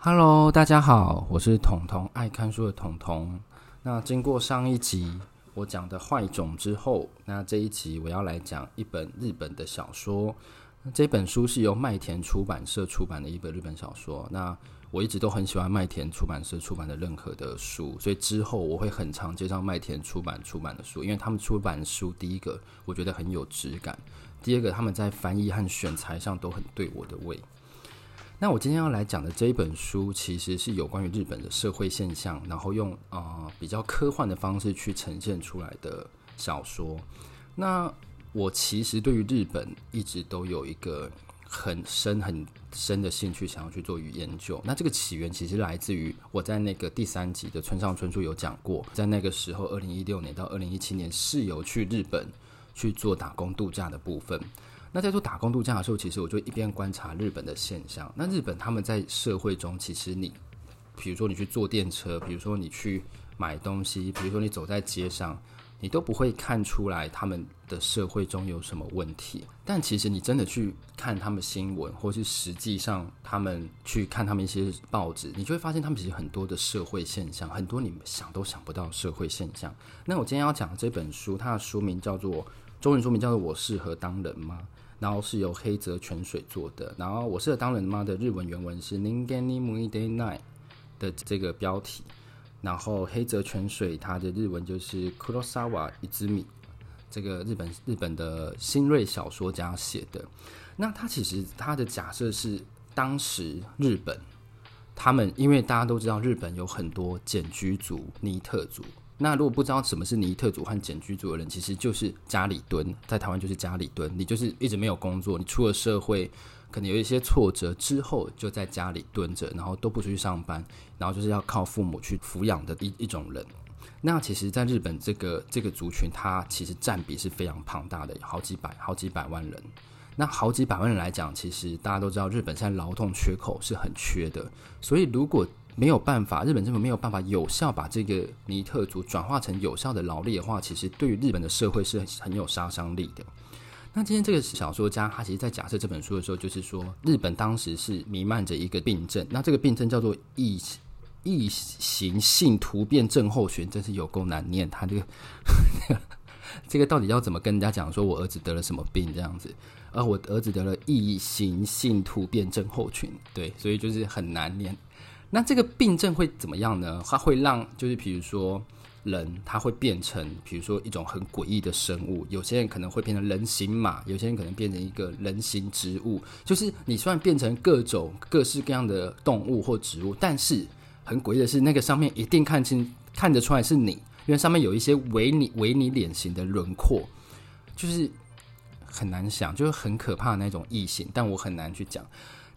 Hello，大家好，我是彤彤，爱看书的彤彤。那经过上一集我讲的坏种之后，那这一集我要来讲一本日本的小说。这本书是由麦田出版社出版的一本日本小说。那我一直都很喜欢麦田出版社出版的任何的书，所以之后我会很常介绍麦田出版出版的书，因为他们出版书，第一个我觉得很有质感，第二个他们在翻译和选材上都很对我的胃。那我今天要来讲的这一本书，其实是有关于日本的社会现象，然后用啊、呃、比较科幻的方式去呈现出来的小说。那我其实对于日本一直都有一个很深很深的兴趣，想要去做与研究。那这个起源其实来自于我在那个第三集的村上春树有讲过，在那个时候，二零一六年到二零一七年是有去日本去做打工度假的部分。那在做打工度假的时候，其实我就一边观察日本的现象。那日本他们在社会中，其实你，比如说你去坐电车，比如说你去买东西，比如说你走在街上，你都不会看出来他们的社会中有什么问题。但其实你真的去看他们新闻，或是实际上他们去看他们一些报纸，你就会发现他们其实很多的社会现象，很多你想都想不到社会现象。那我今天要讲这本书，它的书名叫做。中文书名叫做《我适合当人吗》，然后是由黑泽泉水做的。然后《我适合当人吗》的日文原文是「人间に向いてない」的这个标题。然后黑泽泉水他的日文就是「黒泽一之米」，这个日本日本的新锐小说家写的。那他其实他的假设是，当时日本他们因为大家都知道日本有很多茧居族、尼特族。 那如果不知道什么是尼特族和简居族的人，其实就是家里蹲，在台湾就是家里蹲，你就是一直没有工作，你出了社会，可能有一些挫折之后，就在家里蹲着，然后都不出去上班，然后就是要靠父母去抚养的一一种人。那其实，在日本这个这个族群，它其实占比是非常庞大的，好几百好几百万人。那好几百万人来讲，其实大家都知道，日本现在劳动缺口是很缺的，所以如果没有办法，日本政府没有办法有效把这个尼特族转化成有效的劳力的话，其实对于日本的社会是很有杀伤力的。那今天这个小说家他其实，在假设这本书的时候，就是说日本当时是弥漫着一个病症，那这个病症叫做异异型性突变症候群，真是有够难念。他这个 这个到底要怎么跟人家讲？说我儿子得了什么病这样子？而我儿子得了异型性突变症候群，对，所以就是很难念。那这个病症会怎么样呢？它会让，就是比如说人，他会变成，比如说一种很诡异的生物。有些人可能会变成人形马，有些人可能变成一个人形植物。就是你虽然变成各种各式各样的动物或植物，但是很诡异的是，那个上面一定看清看得出来是你，因为上面有一些伪你伪你脸型的轮廓，就是很难想，就是很可怕的那种异形。但我很难去讲。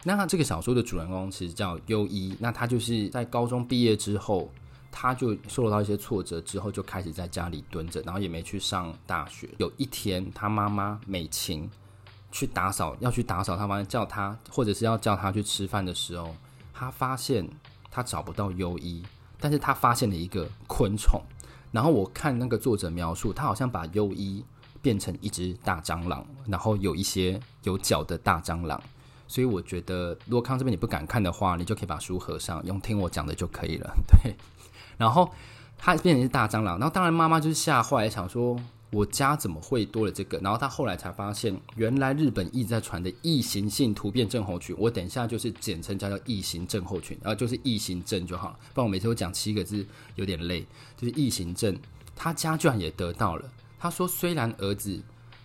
那这个小说的主人公其实叫优一，那他就是在高中毕业之后，他就受到一些挫折之后，就开始在家里蹲着，然后也没去上大学。有一天，他妈妈美琴去打扫，要去打扫，他妈叫他，或者是要叫他去吃饭的时候，他发现他找不到优一，但是他发现了一个昆虫。然后我看那个作者描述，他好像把优一变成一只大蟑螂，然后有一些有脚的大蟑螂。所以我觉得，如果看到这边你不敢看的话，你就可以把书合上，用听我讲的就可以了。对，然后他变成是大蟑螂，然后当然妈妈就是吓坏，想说我家怎么会多了这个？然后他后来才发现，原来日本一直在传的异形性突变症候群，我等一下就是简称叫做异形症候群，然后就是异形症就好了。不然我每次都讲七个字有点累，就是异形症。他家居然也得到了。他说，虽然儿子。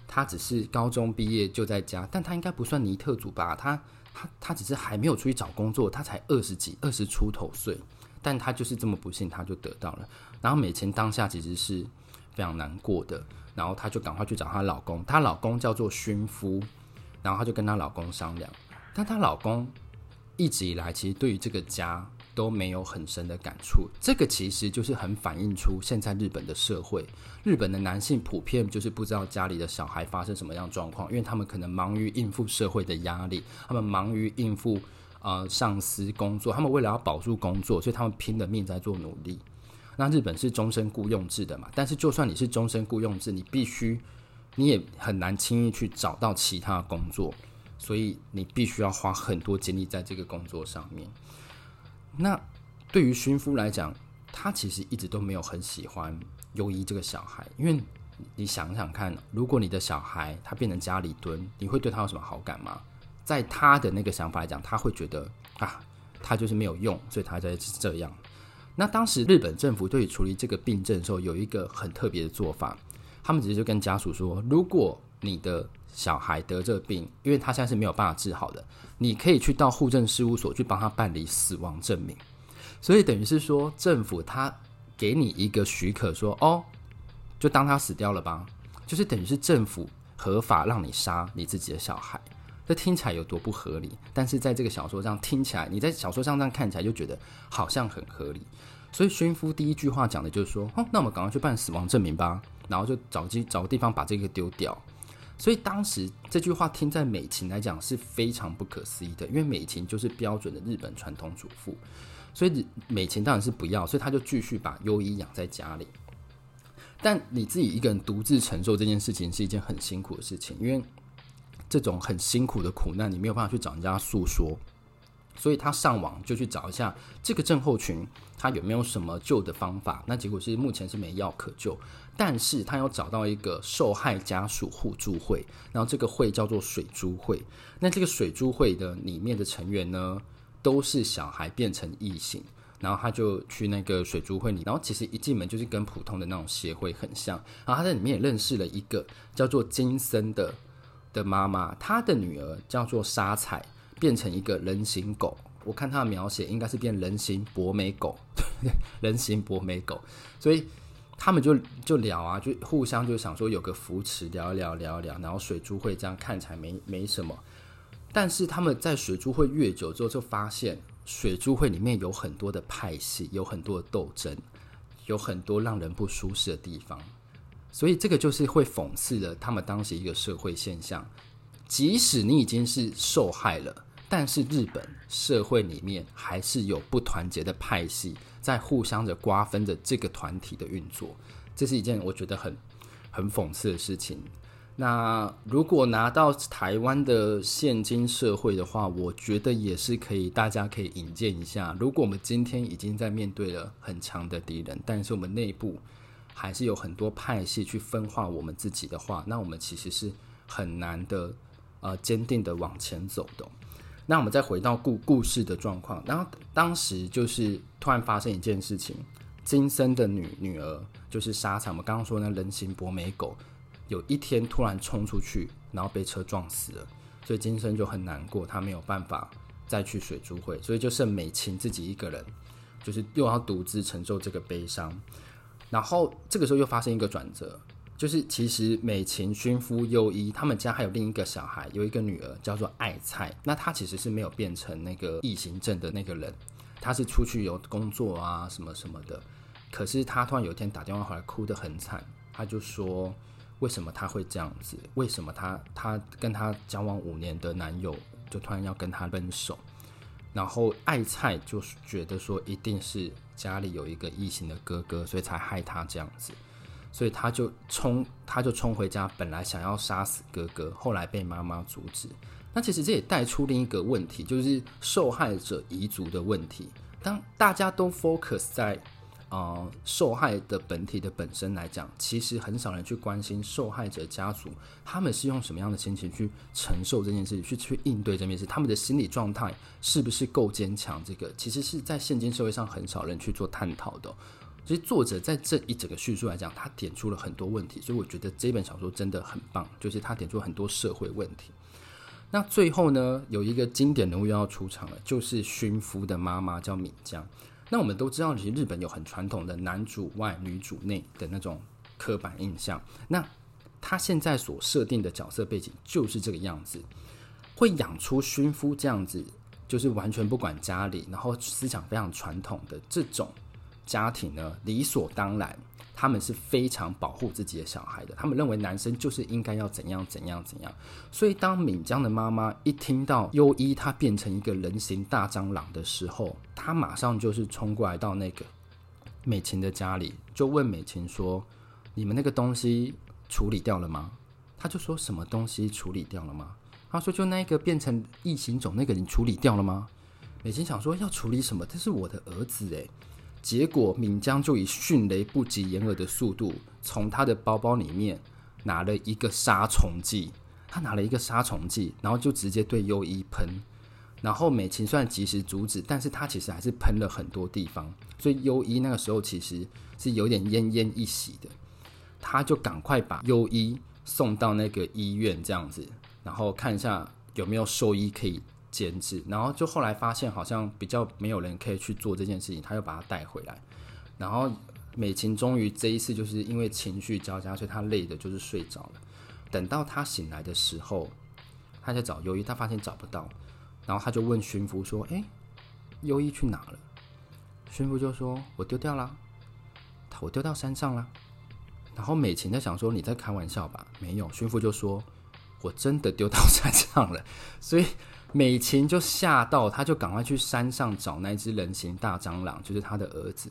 他只是高中毕业就在家，但他应该不算尼特族吧？他他他只是还没有出去找工作，他才二十几、二十出头岁，但他就是这么不幸，他就得到了。然后美琴当下其实是非常难过的，然后她就赶快去找她老公，她老公叫做薰夫，然后她就跟她老公商量，但她老公一直以来其实对于这个家。都没有很深的感触，这个其实就是很反映出现在日本的社会。日本的男性普遍就是不知道家里的小孩发生什么样状况，因为他们可能忙于应付社会的压力，他们忙于应付呃上司工作，他们为了要保住工作，所以他们拼了命在做努力。那日本是终身雇佣制的嘛，但是就算你是终身雇佣制，你必须你也很难轻易去找到其他工作，所以你必须要花很多精力在这个工作上面。那对于薰夫来讲，他其实一直都没有很喜欢优一这个小孩，因为你想想看，如果你的小孩他变成家里蹲，你会对他有什么好感吗？在他的那个想法来讲，他会觉得啊，他就是没有用，所以他才是这样。那当时日本政府对于处理这个病症的时候，有一个很特别的做法，他们直接就跟家属说，如果你的小孩得这病，因为他现在是没有办法治好的，你可以去到户政事务所去帮他办理死亡证明。所以等于是说，政府他给你一个许可说，哦，就当他死掉了吧，就是等于是政府合法让你杀你自己的小孩。这听起来有多不合理？但是在这个小说上听起来，你在小说上这样看起来就觉得好像很合理。所以薰夫第一句话讲的就是说：“哦，那我们赶快去办死亡证明吧。”然后就找机找个地方把这个丢掉。所以当时这句话听在美琴来讲是非常不可思议的，因为美琴就是标准的日本传统主妇，所以美琴当然是不要，所以他就继续把优一养在家里。但你自己一个人独自承受这件事情是一件很辛苦的事情，因为。这种很辛苦的苦难，你没有办法去找人家诉说，所以他上网就去找一下这个症候群，他有没有什么救的方法？那结果是目前是没药可救，但是他有找到一个受害家属互助会，然后这个会叫做水珠会。那这个水珠会的里面的成员呢，都是小孩变成异形，然后他就去那个水珠会里，然后其实一进门就是跟普通的那种协会很像，然后他在里面也认识了一个叫做金森的。的妈妈，她的女儿叫做沙彩，变成一个人形狗。我看他的描写，应该是变人形博美狗，人形博美狗。所以他们就就聊啊，就互相就想说有个扶持，聊一聊，聊一聊。然后水珠会这样看起来没没什么，但是他们在水珠会越久之后，就发现水珠会里面有很多的派系，有很多的斗争，有很多让人不舒适的地方。所以这个就是会讽刺了他们当时一个社会现象，即使你已经是受害了，但是日本社会里面还是有不团结的派系在互相的瓜分着这个团体的运作，这是一件我觉得很很讽刺的事情。那如果拿到台湾的现今社会的话，我觉得也是可以，大家可以引荐一下。如果我们今天已经在面对了很强的敌人，但是我们内部。还是有很多派系去分化我们自己的话，那我们其实是很难的，呃，坚定的往前走的。那我们再回到故故事的状况，然后当时就是突然发生一件事情，金森的女女儿就是沙场，我们刚刚说那人形博美狗，有一天突然冲出去，然后被车撞死了，所以金森就很难过，他没有办法再去水珠会，所以就剩美琴自己一个人，就是又要独自承受这个悲伤。然后这个时候又发生一个转折，就是其实美琴、薰夫、优一他们家还有另一个小孩，有一个女儿叫做爱菜。那她其实是没有变成那个异形症的那个人，她是出去有工作啊什么什么的。可是她突然有一天打电话回来，哭得很惨。她就说：“为什么她会这样子？为什么她她跟她交往五年的男友就突然要跟她分手？”然后爱菜就觉得说，一定是家里有一个异形的哥哥，所以才害他这样子，所以他就冲，他就冲回家，本来想要杀死哥哥，后来被妈妈阻止。那其实这也带出另一个问题，就是受害者遗族的问题。当大家都 focus 在。呃，受害的本体的本身来讲，其实很少人去关心受害者家族，他们是用什么样的心情去承受这件事，去去应对这件事，他们的心理状态是不是够坚强？这个其实是在现今社会上很少人去做探讨的。所以作者在这一整个叙述来讲，他点出了很多问题，所以我觉得这本小说真的很棒，就是他点出很多社会问题。那最后呢，有一个经典人物要出场了，就是薰夫的妈妈叫敏江。那我们都知道，其实日本有很传统的男主外女主内的那种刻板印象。那他现在所设定的角色背景就是这个样子，会养出薰夫这样子，就是完全不管家里，然后思想非常传统的这种家庭呢，理所当然。他们是非常保护自己的小孩的，他们认为男生就是应该要怎样怎样怎样。所以当敏江的妈妈一听到优一他变成一个人形大蟑螂的时候，他马上就是冲过来到那个美琴的家里，就问美琴说：“你们那个东西处理掉了吗？”他就说什么东西处理掉了吗？他说：“就那个变成异形种那个，你处理掉了吗？”美琴想说要处理什么？这是我的儿子诶。结果敏江就以迅雷不及掩耳的速度，从他的包包里面拿了一个杀虫剂。他拿了一个杀虫剂，然后就直接对优一喷。然后美琴虽然及时阻止，但是他其实还是喷了很多地方。所以优一那个时候其实是有点奄奄一息的。他就赶快把优一送到那个医院，这样子，然后看一下有没有兽医可以监制。然后就后来发现好像比较没有人可以去做这件事情，他又把他带回来。然后美琴终于这一次就是因为情绪交加，所以他累的就是睡着了。等到他醒来的时候，他在找优一，他发现找不到，然后他就问巡抚说：“哎，优一去哪了？”巡抚就说：“我丢掉了，我丢到山上了。”然后美琴在想说：“你在开玩笑吧？”没有，巡抚就说：“我真的丢到山上了。”所以美琴就吓到，他就赶快去山上找那只人形大蟑螂，就是他的儿子。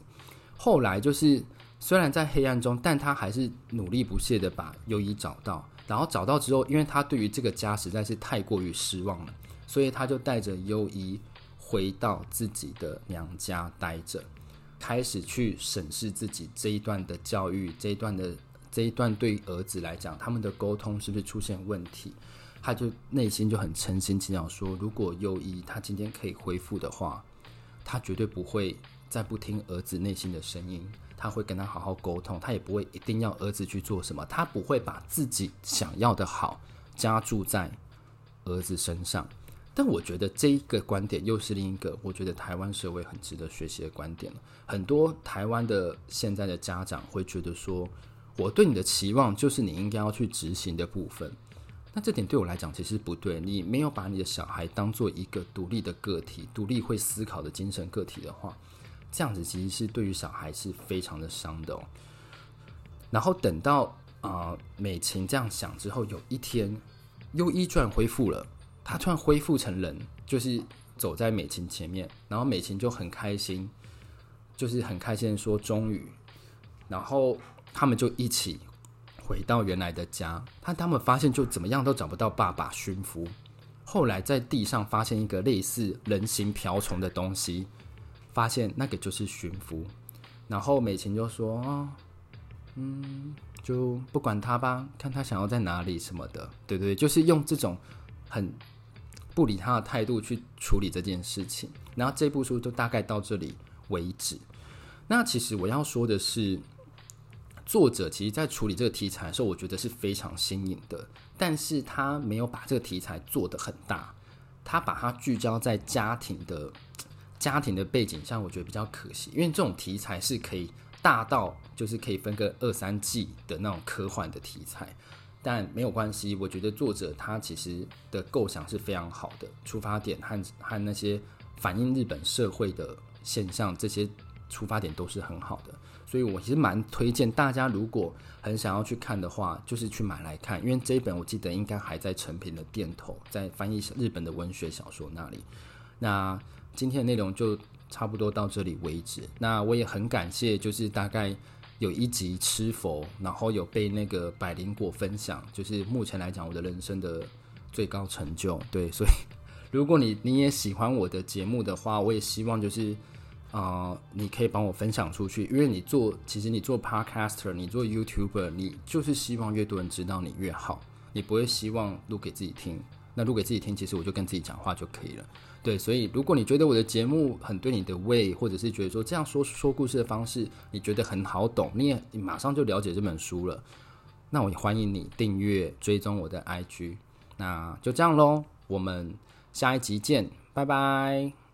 后来就是虽然在黑暗中，但他还是努力不懈的把优一找到。然后找到之后，因为他对于这个家实在是太过于失望了，所以他就带着优一回到自己的娘家待着，开始去审视自己这一段的教育，这一段的这一段对于儿子来讲，他们的沟通是不是出现问题？他就内心就很诚心祈祷说，如果优一他今天可以恢复的话，他绝对不会再不听儿子内心的声音。他会跟他好好沟通，他也不会一定要儿子去做什么，他不会把自己想要的好加注在儿子身上。但我觉得这一个观点又是另一个，我觉得台湾社会很值得学习的观点。很多台湾的现在的家长会觉得说，我对你的期望就是你应该要去执行的部分。那这点对我来讲其实不对，你没有把你的小孩当做一个独立的个体，独立会思考的精神个体的话。这样子其实是对于小孩是非常的伤的哦。然后等到啊、美琴这样想之后，有一天优一居然恢复了，他突然恢复成人，就是走在美琴前面，然后美琴就很开心，就是很开心的说终于，然后他们就一起回到原来的家。他他们发现就怎么样都找不到爸爸驯夫，后来在地上发现一个类似人形瓢虫的东西。发现那个就是驯夫，然后美琴就说：“哦，嗯，就不管他吧，看他想要在哪里什么的，对对，就是用这种很不理他的态度去处理这件事情。然后这部书就大概到这里为止。那其实我要说的是，作者其实在处理这个题材的时候，我觉得是非常新颖的，但是他没有把这个题材做得很大，他把它聚焦在家庭的。”家庭的背景上，我觉得比较可惜，因为这种题材是可以大到就是可以分个二三季的那种科幻的题材，但没有关系。我觉得作者他其实的构想是非常好的，出发点和和那些反映日本社会的现象，这些出发点都是很好的。所以我其实蛮推荐大家，如果很想要去看的话，就是去买来看，因为这一本我记得应该还在诚品的店头，在翻译日本的文学小说那里。那今天的内容就差不多到这里为止。那我也很感谢，就是大概有一集吃佛，然后有被那个百灵果分享，就是目前来讲我的人生的最高成就。对，所以如果你你也喜欢我的节目的话，我也希望就是、呃，你可以帮我分享出去，因为你做其实你做 Podcaster，你做 YouTuber，你就是希望越多人知道你越好，你不会希望录给自己听。那录给自己听，其实我就跟自己讲话就可以了。对，所以如果你觉得我的节目很对你的胃，或者是觉得说这样说说故事的方式你觉得很好懂，你也你马上就了解这本书了，那我也欢迎你订阅追踪我的 IG。那就这样喽，我们下一集见，拜拜。